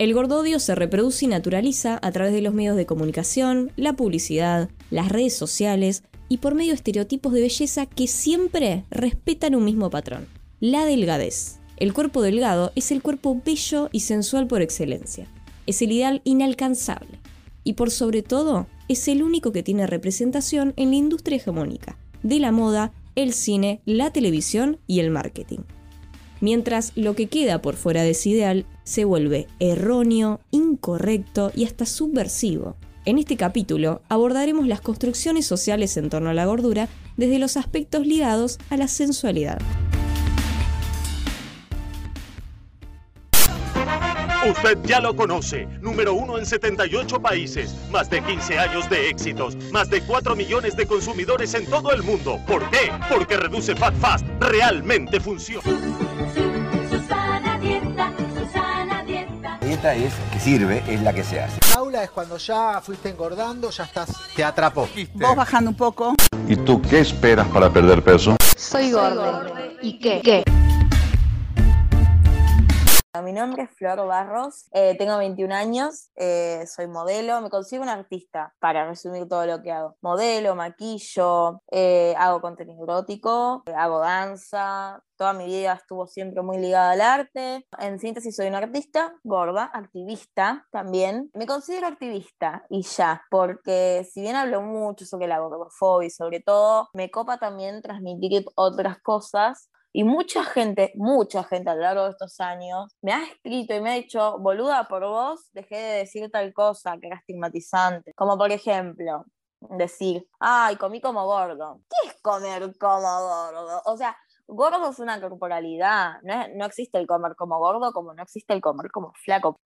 El gordodio se reproduce y naturaliza a través de los medios de comunicación, la publicidad, las redes sociales y por medio de estereotipos de belleza que siempre respetan un mismo patrón, la delgadez. El cuerpo delgado es el cuerpo bello y sensual por excelencia. Es el ideal inalcanzable. Y por sobre todo, es el único que tiene representación en la industria hegemónica, de la moda, el cine, la televisión y el marketing mientras lo que queda por fuera de ese ideal se vuelve erróneo, incorrecto y hasta subversivo. En este capítulo abordaremos las construcciones sociales en torno a la gordura desde los aspectos ligados a la sensualidad. Usted ya lo conoce, número uno en 78 países, más de 15 años de éxitos, más de 4 millones de consumidores en todo el mundo. ¿Por qué? Porque reduce Fat Fast, realmente funciona. Dieta es que sirve, es la que se hace. Paula es cuando ya fuiste engordando, ya estás, te atrapó. Vos bajando un poco. ¿Y tú qué esperas para perder peso? Soy gordo. ¿Y qué? ¿Qué? Mi nombre es Flor Barros, eh, tengo 21 años, eh, soy modelo, me consigo un artista, para resumir todo lo que hago. Modelo, maquillo, eh, hago contenido erótico, hago danza, toda mi vida estuvo siempre muy ligada al arte. En síntesis, soy una artista, gorda, activista también. Me considero activista y ya, porque si bien hablo mucho sobre la gordofobia y sobre todo, me copa también transmitir otras cosas y mucha gente, mucha gente a lo largo de estos años me ha escrito y me ha dicho, boluda, por vos dejé de decir tal cosa que era estigmatizante. Como por ejemplo, decir, ay, comí como gordo. ¿Qué es comer como gordo? O sea, gordo es una corporalidad. No, no existe el comer como gordo como no existe el comer como flaco.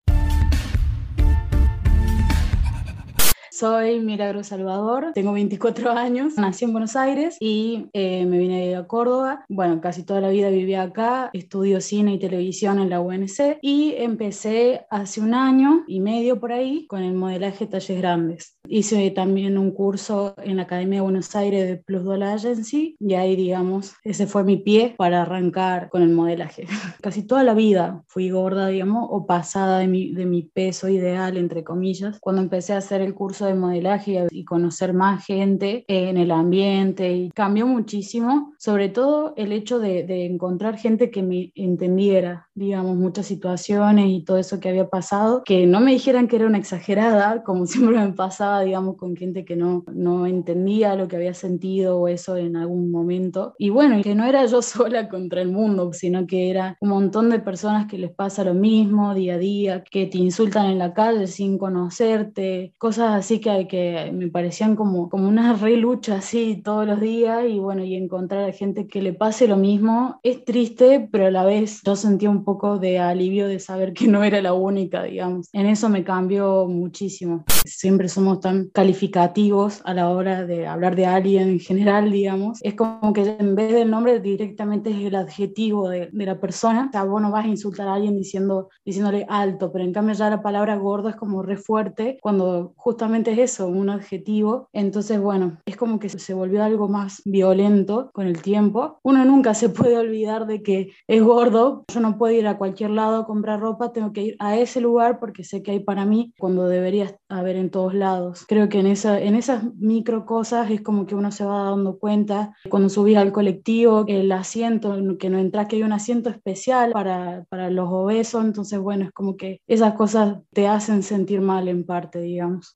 Soy Milagro Salvador, tengo 24 años, nací en Buenos Aires y eh, me vine a Córdoba. Bueno, casi toda la vida viví acá, estudio cine y televisión en la UNC y empecé hace un año y medio por ahí con el modelaje talles grandes. Hice también un curso en la Academia de Buenos Aires de Plus Dollar Agency y ahí, digamos, ese fue mi pie para arrancar con el modelaje. Casi toda la vida fui gorda, digamos, o pasada de mi peso ideal, entre comillas. Cuando empecé a hacer el curso de modelaje y conocer más gente en el ambiente y cambió muchísimo, sobre todo el hecho de, de, encontrar gente que me entendiera, digamos, muchas situaciones y todo eso que había pasado, que no me dijeran que era una exagerada, como siempre me pasaba, digamos, con gente que no, no entendía lo que había sentido o eso en algún momento. Y bueno, que no era yo sola contra el mundo, sino que era un montón de personas que les pasa lo mismo día a día, que te insultan en la calle sin conocerte, cosas así que, que me parecían como, como una re lucha así todos los días y bueno, y encontrar a gente que le pase lo mismo es triste, pero a la vez yo sentía un poco de alivio de saber que no era la única, digamos. En eso me cambió muchísimo. Siempre somos tan calificativos a la hora de hablar de alguien en general, digamos. Es como que en vez del nombre directamente es el adjetivo de, de la persona. O sea, vos no vas a insultar a alguien diciendo, diciéndole alto, pero en cambio ya la palabra gordo es como re fuerte cuando justamente es eso, un adjetivo. Entonces, bueno, es como que se volvió algo más violento con el tiempo. Uno nunca se puede olvidar de que es gordo. Yo no puedo ir a cualquier lado a comprar ropa, tengo que ir a ese lugar porque sé que hay para mí cuando debería haber en todos lados. Creo que en, esa, en esas micro cosas es como que uno se va dando cuenta. Cuando subís al colectivo, el asiento, que no entras, que hay un asiento especial para, para los obesos. Entonces, bueno, es como que esas cosas te hacen sentir mal en parte, digamos.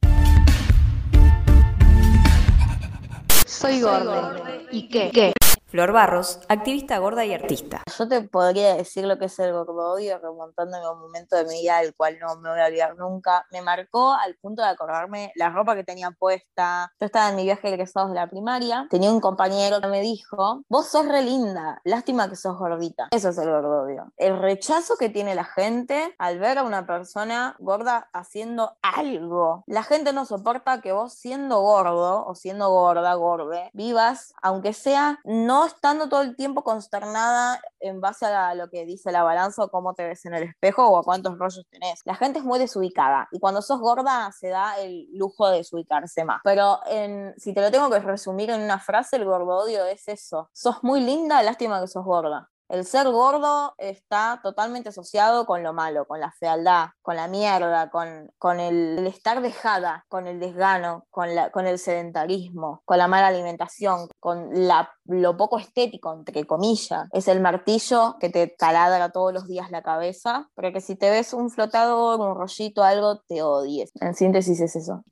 Soy gordo. ¿Y qué? ¿Qué? Flor Barros, activista gorda y artista. Yo te podría decir lo que es el gordodio, remontándome a un momento de mi vida del cual no me voy a olvidar nunca. Me marcó al punto de acordarme la ropa que tenía puesta. Yo estaba en mi viaje de egresados de la primaria. Tenía un compañero que me dijo: Vos sos re linda, lástima que sos gordita. Eso es el gordodio. El rechazo que tiene la gente al ver a una persona gorda haciendo algo. La gente no soporta que vos, siendo gordo o siendo gorda, gorde, vivas, aunque sea no estando todo el tiempo consternada en base a lo que dice la balanza o cómo te ves en el espejo o a cuántos rollos tenés. La gente es muy desubicada y cuando sos gorda se da el lujo de desubicarse más. Pero en, si te lo tengo que resumir en una frase, el gordodio es eso. Sos muy linda, lástima que sos gorda. El ser gordo está totalmente asociado con lo malo, con la fealdad, con la mierda, con, con el, estar dejada, con el desgano, con, la, con el sedentarismo, con la mala alimentación, con la, lo poco estético, entre comillas. Es el martillo que te taladra todos los días la cabeza, pero que si te ves un flotador, un rollito, algo, te odies. En síntesis es eso.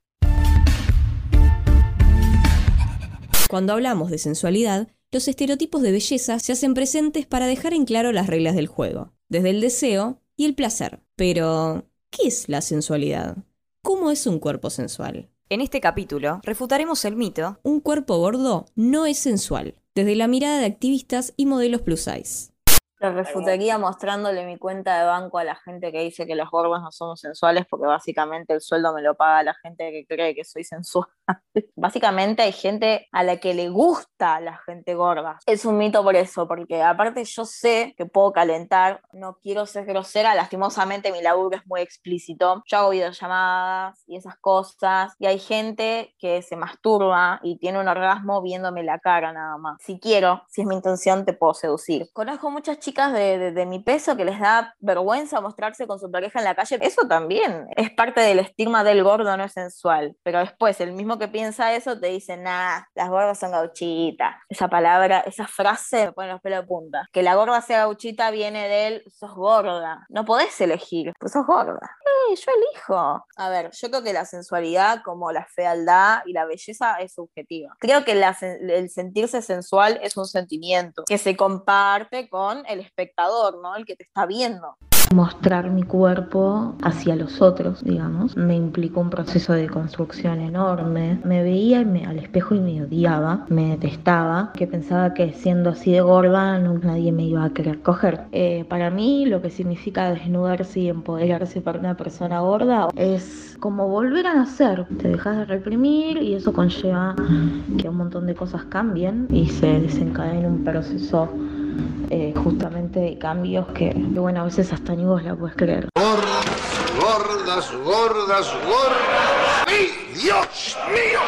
Cuando hablamos de sensualidad, los estereotipos de belleza se hacen presentes para dejar en claro las reglas del juego, desde el deseo y el placer. Pero, ¿qué es la sensualidad? ¿Cómo es un cuerpo sensual? En este capítulo refutaremos el mito, un cuerpo gordo no es sensual, desde la mirada de activistas y modelos plus size. Lo refutaría mostrándole mi cuenta de banco a la gente que dice que los gordos no somos sensuales porque básicamente el sueldo me lo paga la gente que cree que soy sensual. básicamente hay gente a la que le gusta la gente gorda. Es un mito por eso, porque aparte yo sé que puedo calentar, no quiero ser grosera, lastimosamente mi laburo es muy explícito. Yo hago videollamadas y esas cosas y hay gente que se masturba y tiene un orgasmo viéndome la cara nada más. Si quiero, si es mi intención, te puedo seducir. Conozco muchas chicas de, mi peso que les da vergüenza mostrarse con su pareja en la calle. Eso también es parte del estigma del gordo no es sensual. Pero después, el mismo que piensa eso te dice, nah, las gordas son gauchitas. Esa palabra, esa frase me pone los pelos de punta. Que la gorda sea gauchita viene de él, sos gorda. No podés elegir, pues sos gorda. yo elijo. A ver, yo creo que la sensualidad, como la fealdad y la belleza, es subjetiva. Creo que el sentirse sensual es un sentimiento que se comparte con el espectador, ¿no? El que te está viendo. Mostrar mi cuerpo hacia los otros, digamos, me implicó un proceso de construcción enorme. Me veía al espejo y me odiaba, me detestaba, que pensaba que siendo así de gorda nadie me iba a querer coger. Eh, para mí lo que significa desnudarse y empoderarse para una persona gorda es como volver a nacer. Te dejas de reprimir y eso conlleva que un montón de cosas cambien y se desencadene un proceso eh, justamente de cambios que, bueno, a veces hasta ni vos la puedes creer. Gordas, gordas, gordas, gordas. Dios mío!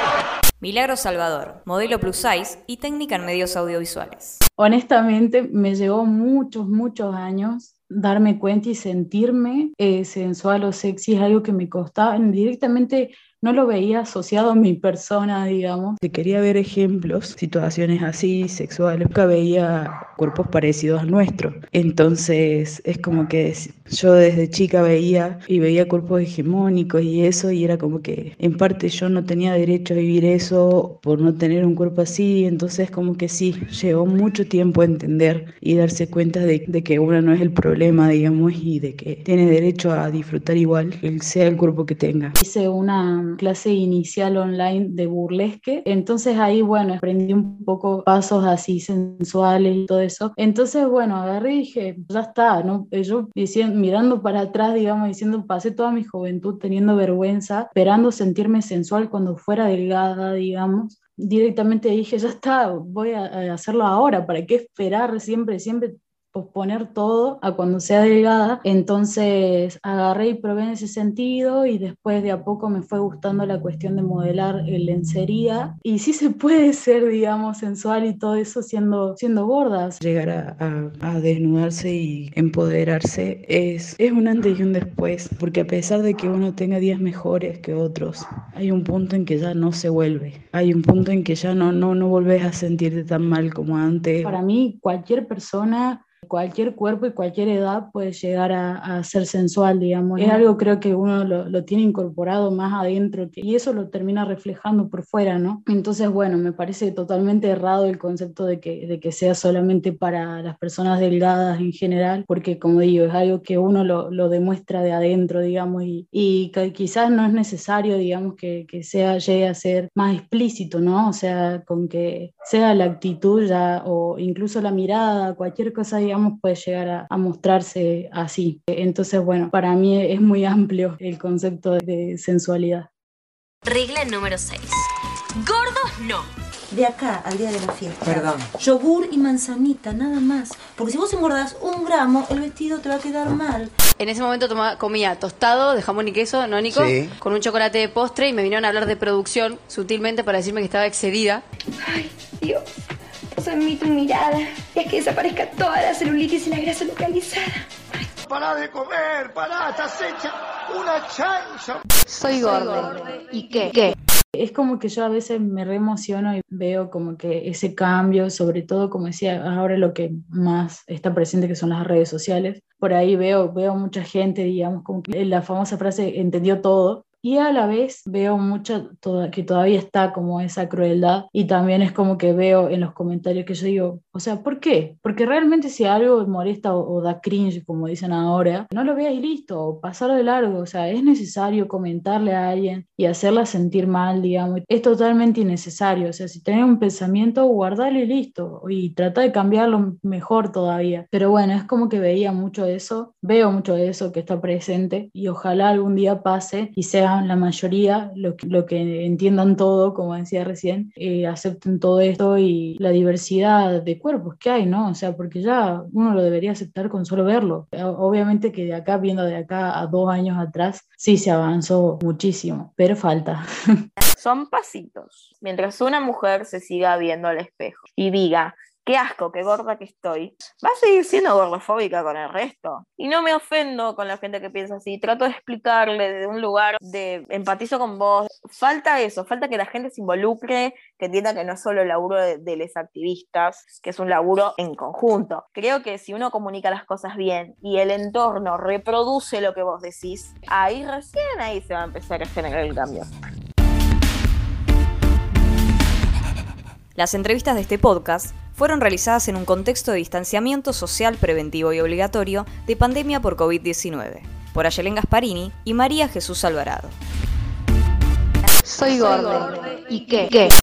Milagro Salvador, modelo plus size y técnica en medios audiovisuales. Honestamente, me llevó muchos, muchos años darme cuenta y sentirme eh, sensual o sexy es algo que me costaba directamente no lo veía asociado a mi persona, digamos. Quería ver ejemplos, situaciones así, sexuales, nunca veía cuerpos parecidos al nuestro. Entonces es como que yo desde chica veía y veía cuerpos hegemónicos y eso, y era como que en parte yo no tenía derecho a vivir eso por no tener un cuerpo así, entonces como que sí, llevó mucho tiempo entender y darse cuenta de, de que uno no es el problema, digamos, y de que tiene derecho a disfrutar igual, sea el cuerpo que tenga. Hice una clase inicial online de burlesque. Entonces ahí, bueno, aprendí un poco pasos así sensuales y todo eso. Entonces, bueno, agarré y dije, ya está, ¿no? Yo diciendo, mirando para atrás, digamos, diciendo, pasé toda mi juventud teniendo vergüenza, esperando sentirme sensual cuando fuera delgada, digamos directamente dije, ya está, voy a hacerlo ahora, ¿para qué esperar siempre, siempre posponer todo a cuando sea delgada. Entonces agarré y probé en ese sentido y después de a poco me fue gustando la cuestión de modelar lencería. Y sí se puede ser, digamos, sensual y todo eso siendo, siendo gordas. Llegar a, a, desnudarse y empoderarse es, es un antes y un después, porque a pesar de que uno tenga días mejores que otros, hay un punto en que ya no se vuelve. Hay un punto en que ya no, no, no volvés a sentirte tan mal como antes. Para mí, cualquier persona cualquier cuerpo y cualquier edad puede llegar a, ser sensual, digamos. Es algo creo que uno lo, tiene incorporado más adentro y eso lo termina reflejando por fuera, ¿no? Entonces, bueno, me parece totalmente errado el concepto de que, de que sea solamente para las personas delgadas en general, porque como digo, es algo que uno lo, lo demuestra de adentro, digamos, y, y quizás no es necesario, digamos, que, que sea, llegue a ser más explícito, ¿no? O sea, con que sea la actitud ya o incluso la mirada, cualquier cosa, digamos, puede llegar a, mostrarse así. Entonces, bueno, para mí es muy amplio el concepto de sensualidad. Regla número 6. Gordos no. De acá al día de la fiesta. Perdón. Yogur y manzanita, nada más. Porque si vos engordás un gramo, el vestido te va a quedar mal. En ese momento comía tostado de jamón y queso, ¿no, Nico? Sí. Con un chocolate de postre y me vinieron a hablar de producción sutilmente para decirme que estaba excedida. Ay, Dios. Se me tu mirada y es que desaparezca toda la celulitis y la grasa localizada. Pará de comer, pará, estás hecha una chancha. Soy gordo. ¿Y qué? ¿Qué? Es como que yo a veces me reemociono y veo como que ese cambio, sobre todo como decía, ahora lo que más está presente que son las redes sociales. Por ahí veo, veo mucha gente, digamos, como que la famosa frase entendió todo, y a la vez veo mucho que todavía está como esa crueldad y también es como que veo en los comentarios que yo digo, o sea, ¿por qué? Porque realmente si algo molesta o, da cringe, como dicen ahora, no lo veas y listo, o pasarlo de largo, o sea, es necesario comentarle a alguien y hacerla sentir mal, digamos, es totalmente innecesario, o sea, si tenés un pensamiento, guardalo y listo, y trata de cambiarlo mejor todavía, pero bueno, es como que veía mucho eso, veo mucho eso que está presente y ojalá algún día pase y sea la mayoría, lo que, lo que entiendan todo, como decía recién, eh, acepten todo esto y la diversidad de cuerpos que hay, ¿no? O sea, porque ya uno lo debería aceptar con solo verlo. Obviamente que de acá, viendo de acá a dos años atrás, sí se avanzó muchísimo, pero falta. Son pasitos. Mientras una mujer se siga viendo al espejo y diga, qué asco, qué gorda que estoy, va a seguir siendo gordofóbica con el resto. Y no me ofendo con la gente que piensa así, trato de explicarle desde un lugar de empatizo con vos. Falta eso, falta que la gente se involucre, que entienda que no es solo el laburo de, de los activistas, que es un laburo en conjunto. Creo que si uno comunica las cosas bien y el entorno reproduce lo que vos decís, ahí recién ahí se va a empezar a generar el cambio. Las entrevistas de este podcast fueron realizadas en un contexto de distanciamiento social preventivo y obligatorio de pandemia por COVID-19, por Ayelen Gasparini y María Jesús Alvarado. Soy gordo. ¿Y qué? ¿Qué?